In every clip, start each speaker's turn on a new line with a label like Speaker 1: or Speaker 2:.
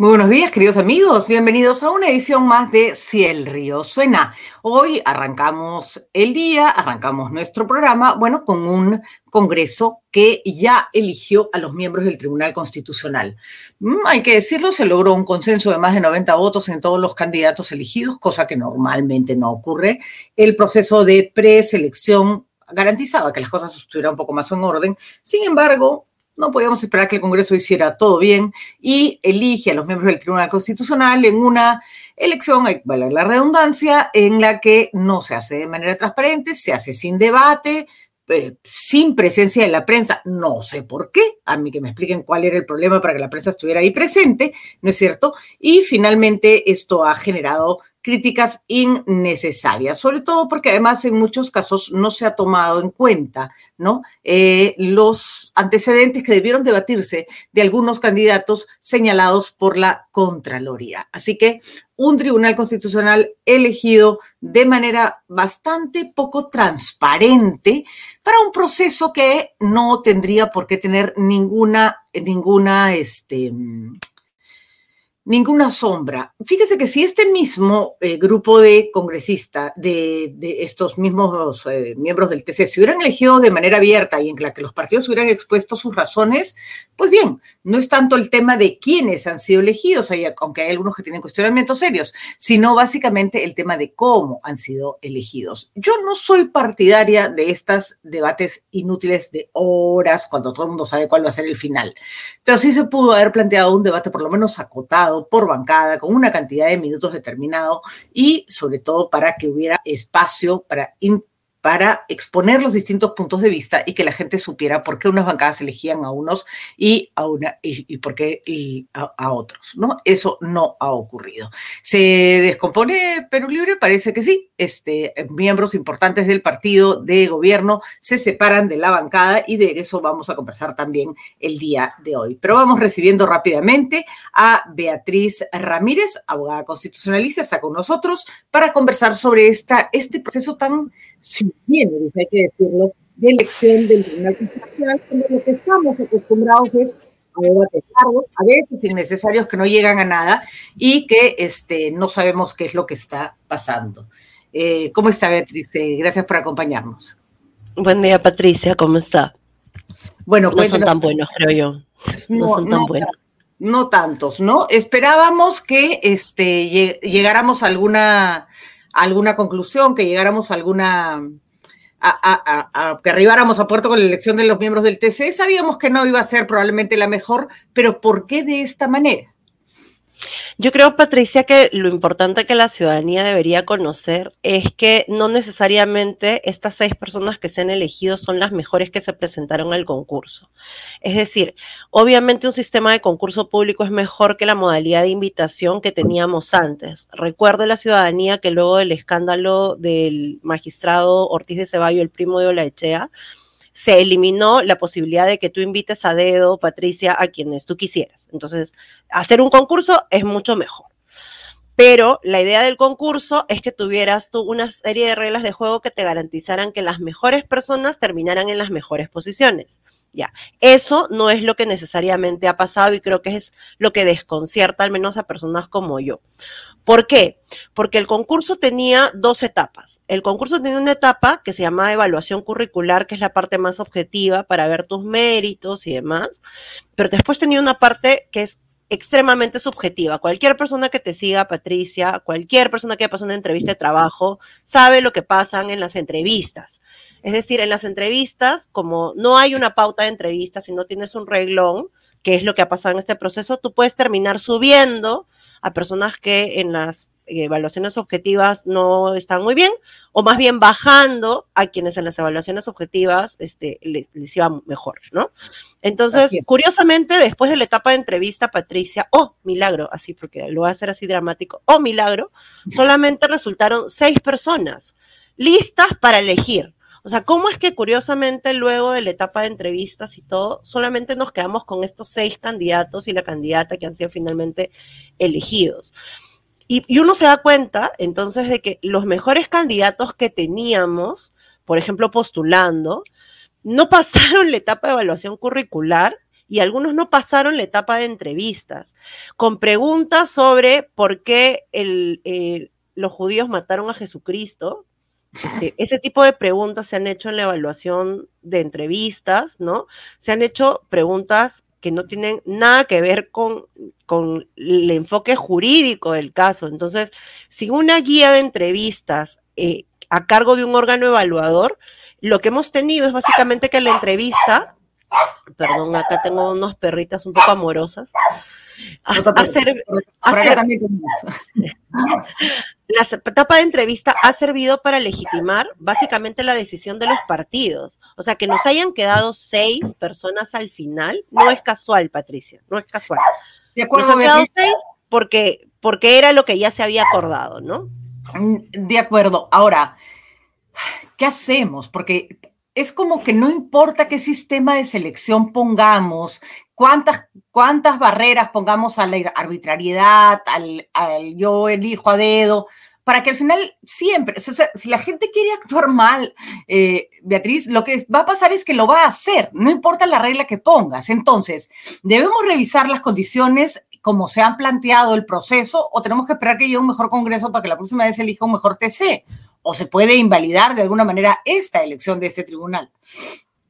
Speaker 1: Muy buenos días, queridos amigos. Bienvenidos a una edición más de Si el río suena. Hoy arrancamos el día, arrancamos nuestro programa, bueno, con un Congreso que ya eligió a los miembros del Tribunal Constitucional. Mm, hay que decirlo, se logró un consenso de más de 90 votos en todos los candidatos elegidos, cosa que normalmente no ocurre. El proceso de preselección garantizaba que las cosas estuvieran un poco más en orden. Sin embargo, no podíamos esperar que el Congreso hiciera todo bien y elige a los miembros del Tribunal Constitucional en una elección, vale la redundancia, en la que no se hace de manera transparente, se hace sin debate, eh, sin presencia de la prensa. No sé por qué, a mí que me expliquen cuál era el problema para que la prensa estuviera ahí presente, ¿no es cierto? Y finalmente esto ha generado críticas innecesarias, sobre todo porque además en muchos casos no se ha tomado en cuenta ¿no? Eh, los antecedentes que debieron debatirse de algunos candidatos señalados por la Contraloría. Así que un tribunal constitucional elegido de manera bastante poco transparente para un proceso que no tendría por qué tener ninguna, ninguna, este, Ninguna sombra. Fíjese que si este mismo eh, grupo de congresistas, de, estos mismos eh, miembros del TC, se hubieran elegido de manera abierta y en la que los partidos hubieran expuesto sus razones, pues bien, no es tanto el tema de quiénes han sido elegidos, aunque hay algunos que tienen cuestionamientos serios, sino básicamente el tema de cómo han sido elegidos. Yo no soy partidaria de estos debates inútiles de horas cuando todo el mundo sabe cuál va a ser el final, pero sí se pudo haber planteado un debate por lo menos acotado por bancada, con una cantidad de minutos determinado y sobre todo para que hubiera espacio para para exponer los distintos puntos de vista y que la gente supiera por qué unas bancadas elegían a unos y a una y, por qué a, otros, ¿no? Eso no ha ocurrido. ¿Se descompone Perú Libre? Parece que sí. Este, miembros importantes del partido de gobierno se separan de la bancada y de eso vamos a conversar también el día de hoy. Pero vamos recibiendo rápidamente a Beatriz Ramírez, abogada constitucionalista, está con nosotros para conversar sobre esta, este proceso tan tiene, hay que decirlo, de elección del Tribunal Constitucional, cuando lo que estamos acostumbrados es a debates largos, a veces innecesarios que no llegan a nada y que este, no sabemos qué es lo que está pasando. Eh, ¿Cómo está Beatriz? Eh, gracias por acompañarnos.
Speaker 2: Buen día, Patricia, ¿cómo está? Bueno, no son tan buenos, creo yo.
Speaker 1: No, son tan buenos. No tantos, ¿no? Esperábamos que este, llegáramos a alguna alguna conclusión, que llegáramos a alguna, a, que arribáramos a puerto con la elección de los miembros del TC. Sabíamos que no iba a ser probablemente la mejor, pero ¿por qué de esta manera?
Speaker 2: Yo creo, Patricia, que lo importante que la ciudadanía debería conocer es que no necesariamente estas seis personas que se han elegido son las mejores que se presentaron al concurso. Es decir, obviamente un sistema de concurso público es mejor que la modalidad de invitación que teníamos antes. Recuerde la ciudadanía que luego del escándalo del magistrado Ortiz de Ceballo, el primo de Olaechea, se eliminó la posibilidad de que tú invites a dedo, Patricia, a quienes tú quisieras. Entonces, hacer un concurso es mucho mejor. Pero la idea del concurso es que tuvieras tú una serie de reglas de juego que te garantizaran que las mejores personas terminaran en las mejores posiciones. Ya, eso no es lo que necesariamente ha pasado y creo que es lo que desconcierta al menos a personas como yo. ¿Por qué? Porque el concurso tenía dos etapas. El concurso tenía una etapa que se llamaba evaluación curricular, que es la parte más objetiva para ver tus méritos y demás, pero después tenía una parte que es extremadamente subjetiva. Cualquier persona que te siga, Patricia, cualquier persona que pasado una entrevista de trabajo, sabe lo que pasan en las entrevistas. Es decir, en las entrevistas, como no hay una pauta de entrevistas, si no tienes un reglón, que es lo que ha pasado en este proceso, tú puedes terminar subiendo a personas que en las evaluaciones objetivas no están muy bien, o más bien bajando a quienes en las evaluaciones objetivas este, les, iba mejor, ¿no? Entonces, curiosamente, después de la etapa de entrevista, Patricia, oh, milagro, así porque lo voy a hacer así dramático, oh, milagro, solamente resultaron seis personas listas para elegir. O sea, ¿cómo es que curiosamente luego de la etapa de entrevistas y todo, solamente nos quedamos con estos seis candidatos y la candidata que han sido finalmente elegidos? Y, uno se da cuenta entonces de que los mejores candidatos que teníamos, por ejemplo, postulando, no pasaron la etapa de evaluación curricular y algunos no pasaron la etapa de entrevistas, con preguntas sobre por qué eh, los judíos mataron a Jesucristo. Este, ese tipo de preguntas se han hecho en la evaluación de entrevistas, ¿no? Se han hecho preguntas que no tienen nada que ver con, con el enfoque jurídico del caso. Entonces, si una guía de entrevistas eh, a cargo de un órgano evaluador, lo que hemos tenido es básicamente que la entrevista, perdón, acá tengo unos perritas un poco amorosas, la etapa de entrevista ha servido para legitimar básicamente la decisión de los partidos. O sea, que nos hayan quedado seis personas al final no es casual, Patricia, no es casual. De acuerdo, nos han quedado seis porque, porque era lo que ya se había acordado, ¿no?
Speaker 1: Mm, de acuerdo. Ahora, ¿qué hacemos? Porque es como que no importa qué sistema de selección pongamos, cuántas, cuántas barreras pongamos a la arbitrariedad, al, yo elijo a dedo, para que al final siempre, o sea, si la gente quiere actuar mal, eh, Beatriz, lo que va a pasar es que lo va a hacer, no importa la regla que pongas. Entonces, debemos revisar las condiciones como se han planteado el proceso o tenemos que esperar que llegue un mejor Congreso para que la próxima vez elija un mejor TC o se puede invalidar de alguna manera esta elección de este tribunal.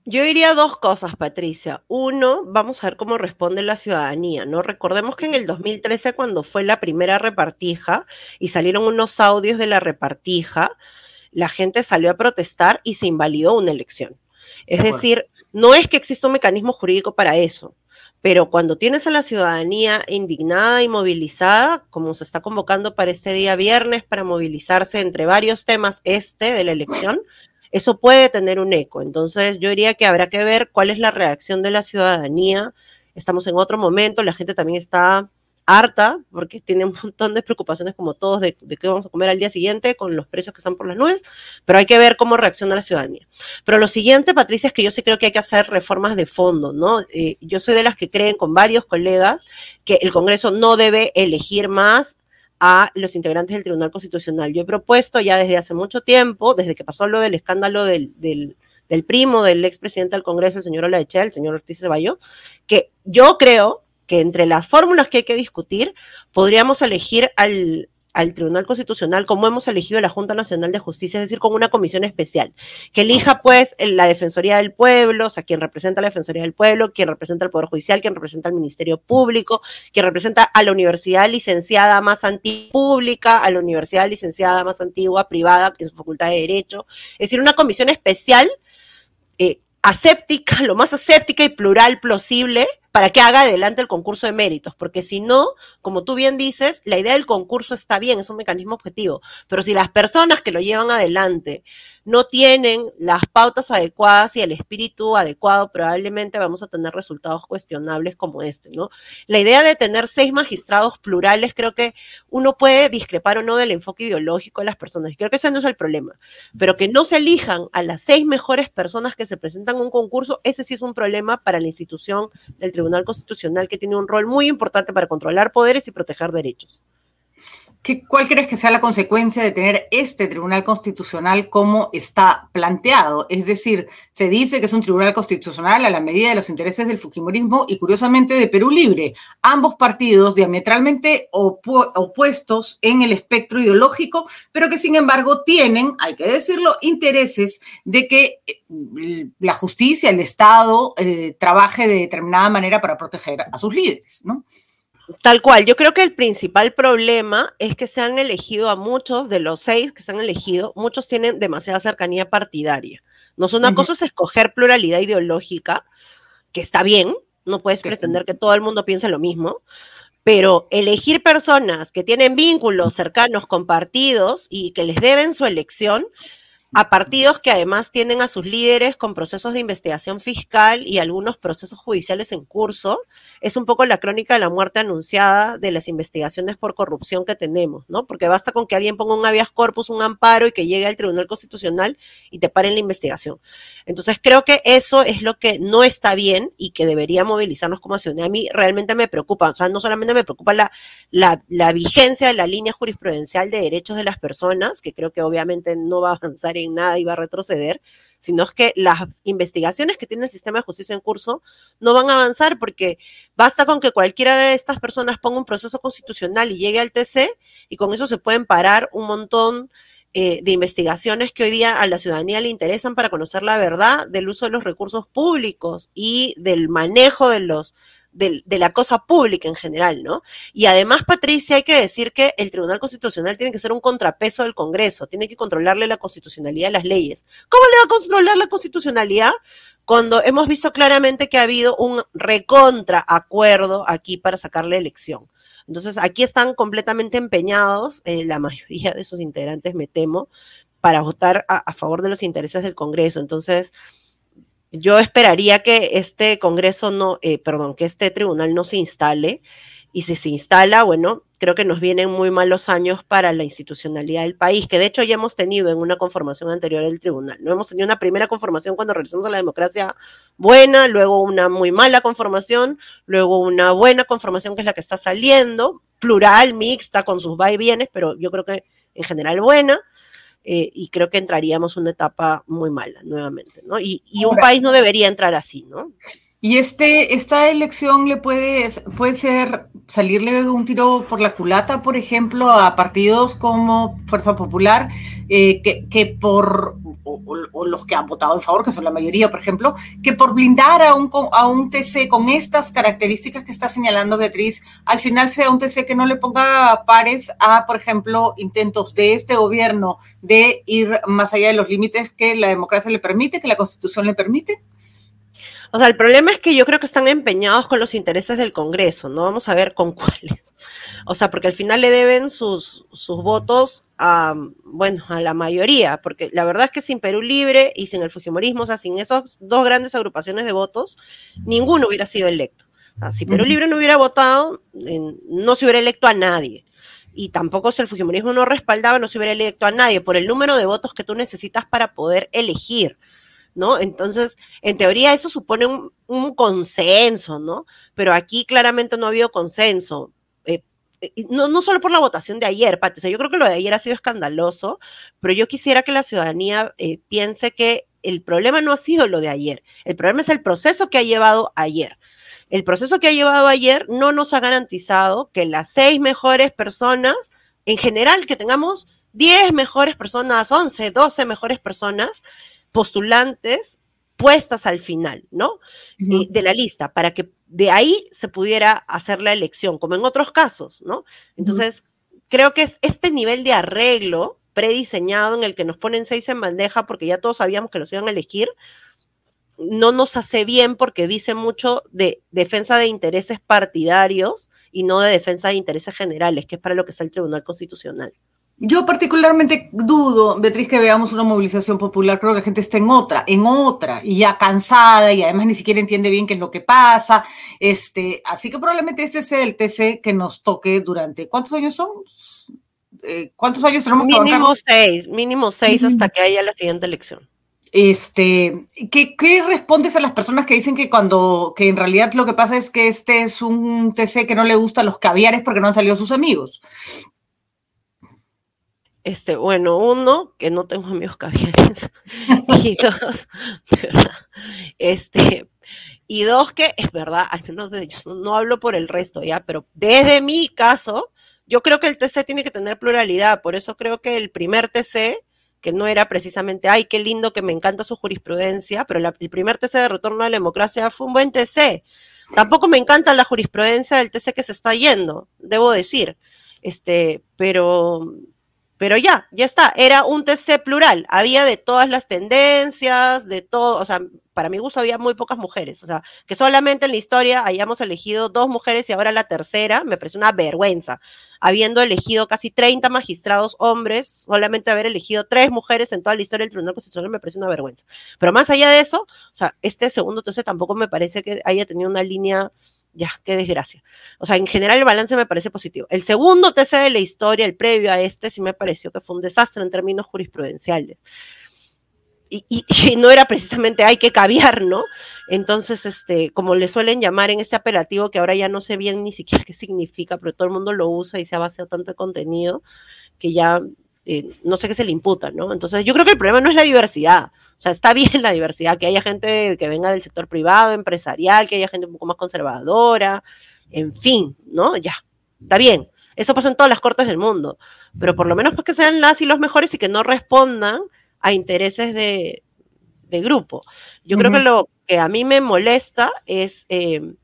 Speaker 2: Yo diría dos cosas, Patricia. Uno, vamos a ver cómo responde la ciudadanía, ¿no? Recordemos que en el 2013, cuando fue la primera repartija y salieron unos audios de la repartija, la gente salió a protestar y se invalidó una elección. Es decir, no es que exista un mecanismo jurídico para eso, pero cuando tienes a la ciudadanía indignada y movilizada, como se está convocando para este día viernes, para movilizarse entre varios temas este de la elección, eso puede tener un eco. Entonces yo diría que habrá que ver cuál es la reacción de la ciudadanía. Estamos en otro momento, la gente también está harta porque tiene un montón de preocupaciones como todos de, qué vamos a comer al día siguiente con los precios que están por las nubes, pero hay que ver cómo reacciona la ciudadanía. Pero lo siguiente, Patricia, es que yo sí creo que hay que hacer reformas de fondo, ¿no? Eh, yo soy de las que creen con varios colegas que el Congreso no debe elegir más a los integrantes del Tribunal Constitucional. Yo he propuesto ya desde hace mucho tiempo, desde que pasó lo del escándalo del, del, primo del expresidente del Congreso, el señor Olaechea, el señor Ortiz Ceballo, que yo creo que entre las fórmulas que hay que discutir, podríamos elegir al, al Tribunal Constitucional como hemos elegido la Junta Nacional de Justicia, es decir, con una comisión especial, que elija pues la Defensoría del Pueblo, o sea, quien representa la Defensoría del Pueblo, quien representa al Poder Judicial, quien representa al Ministerio Público, quien representa a la universidad licenciada más antigua pública, a la universidad licenciada más antigua privada, que es su facultad de Derecho, es decir, una comisión especial eh, aséptica, lo más aséptica y plural posible, para que haga adelante el concurso de méritos, porque si no, como tú bien dices, la idea del concurso está bien, es un mecanismo objetivo, pero si las personas que lo llevan adelante no tienen las pautas adecuadas y el espíritu adecuado, probablemente vamos a tener resultados cuestionables como este, ¿no? La idea de tener seis magistrados plurales, creo que uno puede discrepar o no del enfoque ideológico de las personas, creo que ese no es el problema, pero que no se elijan a las seis mejores personas que se presentan a un concurso, ese sí es un problema para la institución del Tribunal Constitucional que tiene un rol muy importante para controlar poderes y proteger derechos.
Speaker 1: ¿Qué, ¿Cuál crees que sea la consecuencia de tener este Tribunal Constitucional como está planteado? Es decir, se dice que es un Tribunal Constitucional a la medida de los intereses del Fujimorismo y curiosamente de Perú Libre, ambos partidos diametralmente opuestos en el espectro ideológico, pero que sin embargo tienen, hay que decirlo, intereses de que eh, la justicia, el Estado, eh, trabaje de determinada manera para proteger a sus líderes, ¿no?
Speaker 2: Tal cual, yo creo que el principal problema es que se han elegido a muchos de los seis que se han elegido, muchos tienen demasiada cercanía partidaria. No es una cosa es escoger pluralidad ideológica, que está bien, no puedes pretender que todo el mundo piense lo mismo, pero elegir personas que tienen vínculos cercanos con partidos y que les deben su elección a partidos que además tienen a sus líderes con procesos de investigación fiscal y algunos procesos judiciales en curso. Es un poco la crónica de la muerte anunciada de las investigaciones por corrupción que tenemos, ¿no? Porque basta con que alguien ponga un habeas corpus, un amparo y que llegue al Tribunal Constitucional y te paren la investigación. Entonces creo que eso es lo que no está bien y que debería movilizarnos como ciudadanía. A mí realmente me preocupa, o sea, no solamente me preocupa la, vigencia de la línea jurisprudencial de derechos de las personas, que creo que obviamente no va a avanzar en nada iba a retroceder, sino es que las investigaciones que tiene el sistema de justicia en curso no van a avanzar porque basta con que cualquiera de estas personas ponga un proceso constitucional y llegue al TC y con eso se pueden parar un montón eh, de investigaciones que hoy día a la ciudadanía le interesan para conocer la verdad del uso de los recursos públicos y del manejo de los de, la cosa pública en general, ¿no? Y además, Patricia, hay que decir que el Tribunal Constitucional tiene que ser un contrapeso del Congreso, tiene que controlarle la constitucionalidad de las leyes. ¿Cómo le va a controlar la constitucionalidad? Cuando hemos visto claramente que ha habido un recontra acuerdo aquí para sacar la elección. Entonces, aquí están completamente empeñados, eh, la mayoría de sus integrantes, me temo, para votar a, favor de los intereses del Congreso. Entonces, yo esperaría que este Congreso no, eh, perdón, que este tribunal no se instale y si se instala, bueno, creo que nos vienen muy malos años para la institucionalidad del país, que de hecho ya hemos tenido en una conformación anterior del tribunal. No hemos tenido una primera conformación cuando regresamos la democracia buena, luego una muy mala conformación, luego una buena conformación que es la que está saliendo, plural, mixta, con sus va y vienes, pero yo creo que en general buena. Eh, y creo que entraríamos una etapa muy mala nuevamente, ¿no? Y, y un país no debería entrar así, ¿no?
Speaker 1: Y este, esta elección le puede, puede ser salirle un tiro por la culata, por ejemplo, a partidos como Fuerza Popular, eh, que, que, por, o, los que han votado en favor, que son la mayoría, por ejemplo, que por blindar a un, a un TC con estas características que está señalando Beatriz, al final sea un TC que no le ponga pares a, por ejemplo, intentos de este gobierno de ir más allá de los límites que la democracia le permite, que la constitución le permite.
Speaker 2: O sea, el problema es que yo creo que están empeñados con los intereses del Congreso, no vamos a ver con cuáles. O sea, porque al final le deben sus, sus votos a, bueno, a la mayoría, porque la verdad es que sin Perú Libre y sin el Fujimorismo, o sea, sin esas dos grandes agrupaciones de votos, ninguno hubiera sido electo. si Perú Libre no hubiera votado, no se hubiera electo a nadie y tampoco si el Fujimorismo no respaldaba, no se hubiera electo a nadie por el número de votos que tú necesitas para poder elegir. ¿No? Entonces, en teoría eso supone un, consenso, ¿no? Pero aquí claramente no ha habido consenso. Eh, eh, no, no, solo por la votación de ayer, Pati, o sea, yo creo que lo de ayer ha sido escandaloso, pero yo quisiera que la ciudadanía eh, piense que el problema no ha sido lo de ayer, el problema es el proceso que ha llevado ayer. El proceso que ha llevado ayer no nos ha garantizado que las seis mejores personas, en general, que tengamos 10 mejores personas, 11, 12 mejores personas, postulantes puestas al final, ¿no? de la lista, para que de ahí se pudiera hacer la elección, como en otros casos, ¿no? Entonces, creo que es este nivel de arreglo prediseñado en el que nos ponen seis en bandeja porque ya todos sabíamos que los iban a elegir, no nos hace bien porque dice mucho de defensa de intereses partidarios y no de defensa de intereses generales, que es para lo que está el Tribunal Constitucional.
Speaker 1: Yo particularmente dudo, Beatriz, que veamos una movilización popular. Creo que la gente está en otra, en otra, y ya cansada, y además ni siquiera entiende bien qué es lo que pasa. Este, así que probablemente este sea el TC que nos toque durante. ¿Cuántos años son? Eh, ¿Cuántos años tenemos
Speaker 2: Mínimo seis, mínimo seis hasta que haya la siguiente elección.
Speaker 1: Este, ¿qué, ¿qué, respondes a las personas que dicen que cuando, que en realidad lo que pasa es que este es un TC que no le gusta a los caviares porque no han salido sus amigos?
Speaker 2: Este, bueno, uno, que no tengo amigos caviares. y dos, este, y dos, que es verdad, al menos de ellos, no, hablo por el resto, ya, pero desde mi caso, yo creo que el TC tiene que tener pluralidad, por eso creo que el primer TC, que no era precisamente, ay, qué lindo, que me encanta su jurisprudencia, pero el primer TC de retorno a la democracia fue un buen TC. Tampoco me encanta la jurisprudencia del TC que se está yendo, debo decir. Este, pero pero ya, ya está, era un TC plural, había de todas las tendencias, de todo, o sea, para mi gusto había muy pocas mujeres, o sea, que solamente en la historia hayamos elegido dos mujeres y ahora la tercera, me parece una vergüenza, habiendo elegido casi 30 magistrados hombres, solamente haber elegido tres mujeres en toda la historia del Tribunal Constitucional me parece una vergüenza. Pero más allá de eso, o sea, este segundo TC tampoco me parece que haya tenido una línea ya, qué desgracia. O sea, en general el balance me parece positivo. El segundo TC de la historia, el previo a este, sí me pareció que fue un desastre en términos jurisprudenciales. Y, no era precisamente hay que caviar, ¿no? Entonces, este, como le suelen llamar en este apelativo, que ahora ya no sé bien ni siquiera qué significa, pero todo el mundo lo usa y se ha vaciado tanto de contenido que ya eh, no sé qué se le imputa, ¿no? Entonces yo creo que el problema no es la diversidad, o sea, está bien la diversidad, que haya gente que venga del sector privado, empresarial, que haya gente un poco más conservadora, en fin, ¿no? Ya, está bien. Eso pasa en todas las cortes del mundo, pero por lo menos para que sean las y los mejores y que no respondan a intereses de, grupo. Yo creo que lo que a mí me molesta es eh,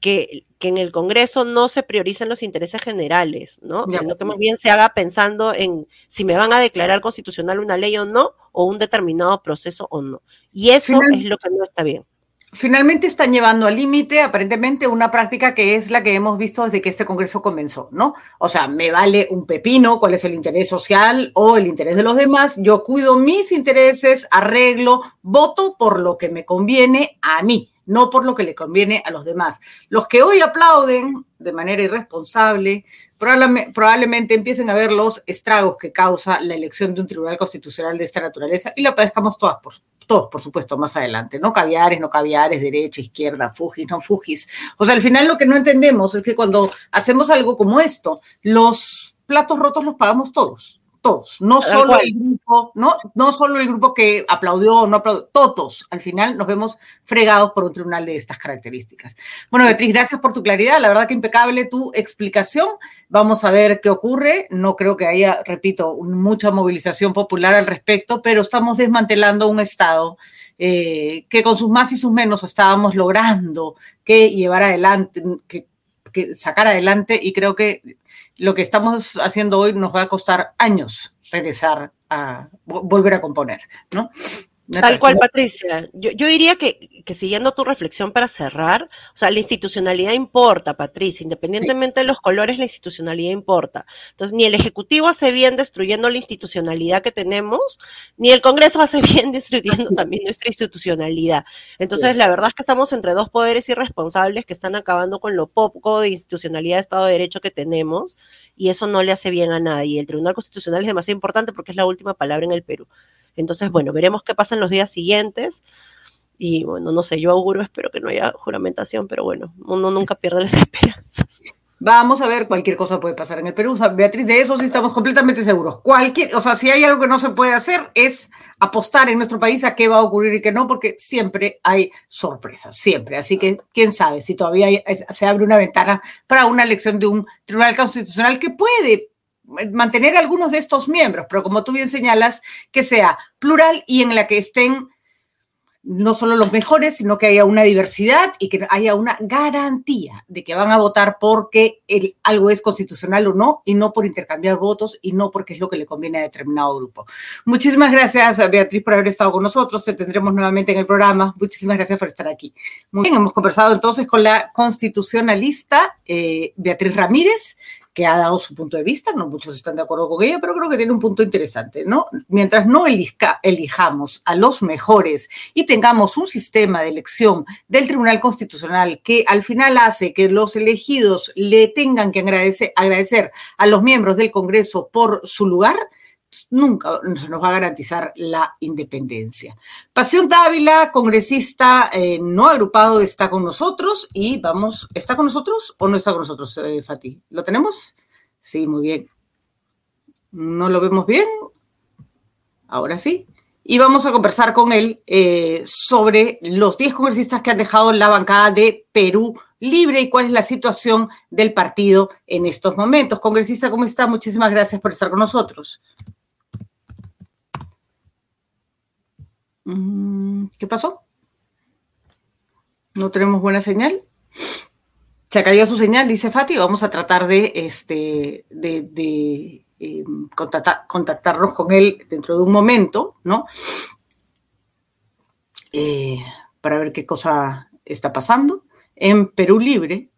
Speaker 2: que, en el Congreso no se prioricen los intereses generales, ¿no? Sino que más bien se haga pensando en si me van a declarar constitucional una ley o no, o un determinado proceso o no. Y eso es lo que no está bien.
Speaker 1: Finalmente están llevando al límite, aparentemente, una práctica que es la que hemos visto desde que este Congreso comenzó, ¿no? O sea, me vale un pepino cuál es el interés social o el interés de los demás, yo cuido mis intereses, arreglo, voto por lo que me conviene a mí no por lo que le conviene a los demás. Los que hoy aplauden de manera irresponsable probablemente, empiecen a ver los estragos que causa la elección de un tribunal constitucional de esta naturaleza y lo padezcamos todas por, todos, por supuesto, más adelante. No caviares, no caviares, derecha, izquierda, fugis, no fugis. O sea, al final lo que no entendemos es que cuando hacemos algo como esto, los platos rotos los pagamos todos todos, no solo el grupo, no, no solo el grupo que aplaudió o no aplaudió, todos. Al final nos vemos fregados por un tribunal de estas características. Bueno, Beatriz, gracias por tu claridad. La verdad que impecable tu explicación. Vamos a ver qué ocurre. No creo que haya, repito, mucha movilización popular al respecto, pero estamos desmantelando un Estado eh, que con sus más y sus menos estábamos logrando que llevar adelante, que, que sacar adelante y creo que lo que estamos haciendo hoy nos va a costar años regresar a volver a componer, ¿no?
Speaker 2: Tal cual, Patricia. Yo, diría que, siguiendo tu reflexión para cerrar, o sea, la institucionalidad importa, Patricia, independientemente de los colores, la institucionalidad importa. Entonces, ni el Ejecutivo hace bien destruyendo la institucionalidad que tenemos, ni el Congreso hace bien destruyendo también nuestra institucionalidad. Entonces, la verdad es que estamos entre dos poderes irresponsables que están acabando con lo poco de institucionalidad de Estado de Derecho que tenemos, y eso no le hace bien a nadie. El Tribunal Constitucional es demasiado importante porque es la última palabra en el Perú. Entonces, bueno, veremos qué pasa en los días siguientes. Y bueno, no sé, yo auguro, espero que no haya juramentación, pero bueno, uno nunca pierde las esperanzas.
Speaker 1: Vamos a ver, cualquier cosa puede pasar en el Perú. Beatriz, de eso sí estamos completamente seguros. Cualquier, o sea, si hay algo que no se puede hacer es apostar en nuestro país a qué va a ocurrir y qué no, porque siempre hay sorpresas, siempre. Así que quién sabe si todavía se abre una ventana para una elección de un tribunal constitucional que puede mantener algunos de estos miembros, pero como tú bien señalas, que sea plural y en la que estén no solo los mejores, sino que haya una diversidad y que haya una garantía de que van a votar porque el, algo es constitucional o no, y no por intercambiar votos y no porque es lo que le conviene a determinado grupo. Muchísimas gracias, Beatriz, por haber estado con nosotros. Te tendremos nuevamente en el programa. Muchísimas gracias por estar aquí. Muy bien, hemos conversado entonces con la constitucionalista eh, Beatriz Ramírez que ha dado su punto de vista, no muchos están de acuerdo con ella, pero creo que tiene un punto interesante, ¿no? Mientras no elijamos a los mejores y tengamos un sistema de elección del Tribunal Constitucional que al final hace que los elegidos le tengan que agradecer, agradecer a los miembros del Congreso por su lugar, nunca se nos va a garantizar la independencia. Pasión Dávila, congresista eh, no agrupado, está con nosotros y vamos, ¿está con nosotros o no está con nosotros, eh, Fati? ¿Lo tenemos? Sí, muy bien. ¿No lo vemos bien? Ahora sí. Y vamos a conversar con él eh, sobre los 10 congresistas que han dejado la bancada de Perú libre y cuál es la situación del partido en estos momentos. Congresista, ¿cómo está? Muchísimas gracias por estar con nosotros. ¿Qué pasó? ¿No tenemos buena señal? Se caído su señal, dice Fati. Vamos a tratar de, este, de, eh, contactarnos con él dentro de un momento, ¿no? Eh, para ver qué cosa está pasando. En Perú Libre,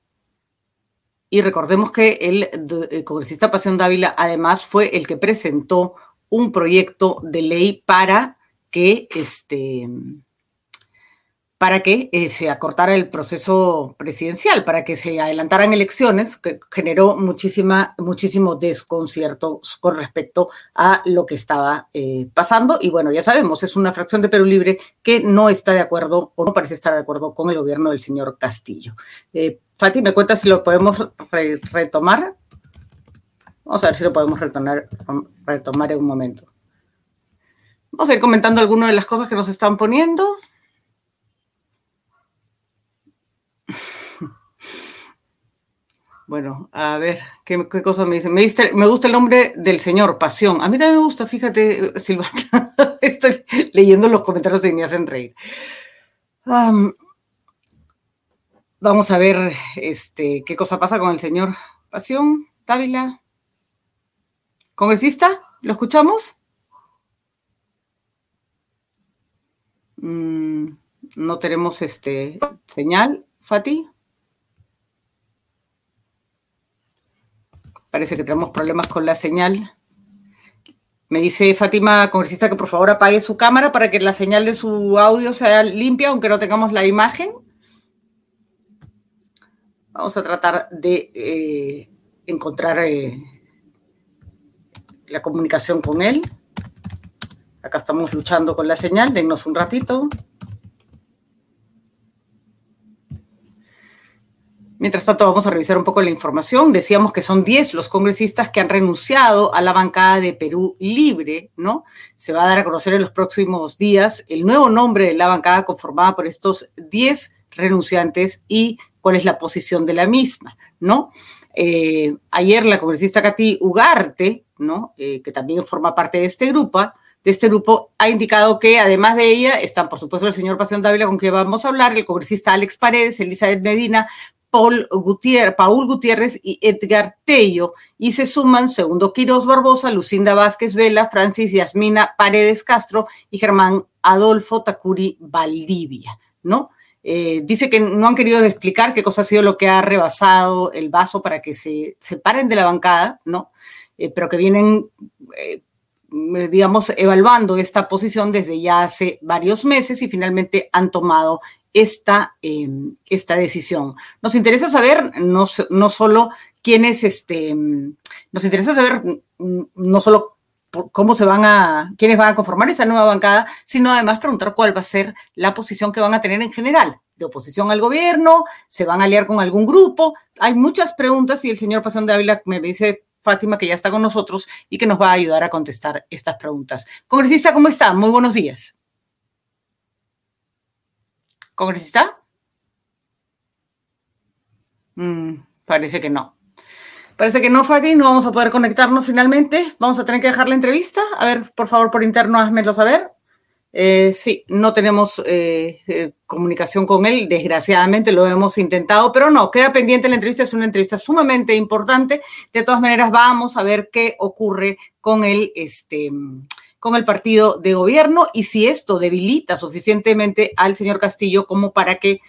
Speaker 1: y recordemos que el, congresista Pasión Dávila además fue el que presentó un proyecto de ley para que este para que eh, se acortara el proceso presidencial, para que se adelantaran elecciones, que generó muchísima, muchísimo desconcierto con respecto a lo que estaba eh, pasando. Y bueno, ya sabemos, es una fracción de Perú Libre que no está de acuerdo o no parece estar de acuerdo con el gobierno del señor Castillo. Eh, Fati, ¿me cuentas si lo podemos retomar? Vamos a ver si lo podemos retomar, retomar en un momento. Vamos a ir comentando algunas de las cosas que nos están poniendo. Bueno, a ver, ¿qué, cosa me dicen? Me, me, gusta el nombre del señor, Pasión. A mí también me gusta, fíjate, Silvana. Estoy leyendo los comentarios y me hacen reír. vamos a ver este, qué cosa pasa con el señor Pasión, Dávila. ¿Congresista? ¿Lo escuchamos? Mm, no tenemos este señal, Fati. Parece que tenemos problemas con la señal. Me dice Fátima, congresista, que por favor apague su cámara para que la señal de su audio sea limpia, aunque no tengamos la imagen. Vamos a tratar de eh, encontrar eh, la comunicación con él. Acá estamos luchando con la señal, dennos un ratito. Mientras tanto, vamos a revisar un poco la información. Decíamos que son 10 los congresistas que han renunciado a la bancada de Perú Libre, ¿no? Se va a dar a conocer en los próximos días el nuevo nombre de la bancada conformada por estos 10 renunciantes y cuál es la posición de la misma, ¿no? Eh, ayer la congresista Katy Ugarte, ¿no? Eh, que también forma parte de este grupo, de este grupo, ha indicado que además de ella están, por supuesto, el señor Pasión Dávila, con quien vamos a hablar, el congresista Alex Paredes, Elizabeth Medina, Paul Gutiérrez, Paul Gutiérrez y Edgar Tello, y se suman, segundo Quiroz Barbosa, Lucinda Vázquez Vela, Francis Yasmina Paredes Castro y Germán Adolfo Tacuri Valdivia, ¿no? Eh, dice que no han querido explicar qué cosa ha sido lo que ha rebasado el vaso para que se separen de la bancada, ¿no? Eh, pero que vienen, eh, digamos, evaluando esta posición desde ya hace varios meses y finalmente han tomado esta, em, esta decisión. Nos interesa saber no, no solo quiénes, este, nos interesa saber no solo cómo se van a, quiénes van a conformar esa nueva bancada, sino además preguntar cuál va a ser la posición que van a tener en general, de oposición al gobierno, se van a aliar con algún grupo. Hay muchas preguntas y el señor Pasión de Ávila me dice Fátima que ya está con nosotros y que nos va a ayudar a contestar estas preguntas. Congresista, ¿cómo está? Muy buenos días. ¿Congresista? Mm, parece que no. Parece que no, Fati, no vamos a poder conectarnos finalmente. Vamos a tener que dejar la entrevista. A ver, por favor, por interno, házmelo saber. Eh, sí, no tenemos eh, eh, comunicación con él, desgraciadamente lo hemos intentado, pero no, queda pendiente la entrevista, es una entrevista sumamente importante. De todas maneras, vamos a ver qué ocurre con él, este, con el partido de gobierno y si esto debilita suficientemente al señor Castillo como para que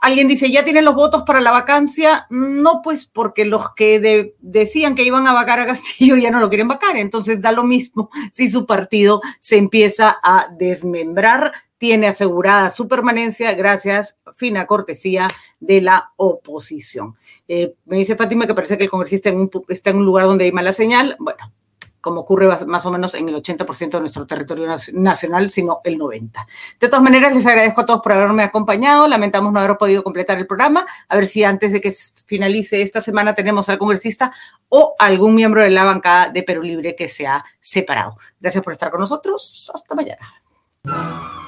Speaker 1: alguien dice, ya tienen los votos para la vacancia. No, pues porque los que decían que iban a vacar a Castillo ya no lo quieren vacar. Entonces da lo mismo si su partido se empieza a desmembrar. Tiene asegurada su permanencia gracias, fina cortesía de la oposición. Eh, me dice Fátima que parece que el congresista está en un lugar donde hay mala señal. Bueno, como ocurre más o menos en el 80% de nuestro territorio nacional, sino el 90%. De todas maneras, les agradezco a todos por haberme acompañado. Lamentamos no haber podido completar el programa. A ver si antes de que finalice esta semana tenemos al congresista o algún miembro de la bancada de Perú Libre que se ha separado. Gracias por estar con nosotros. Hasta mañana.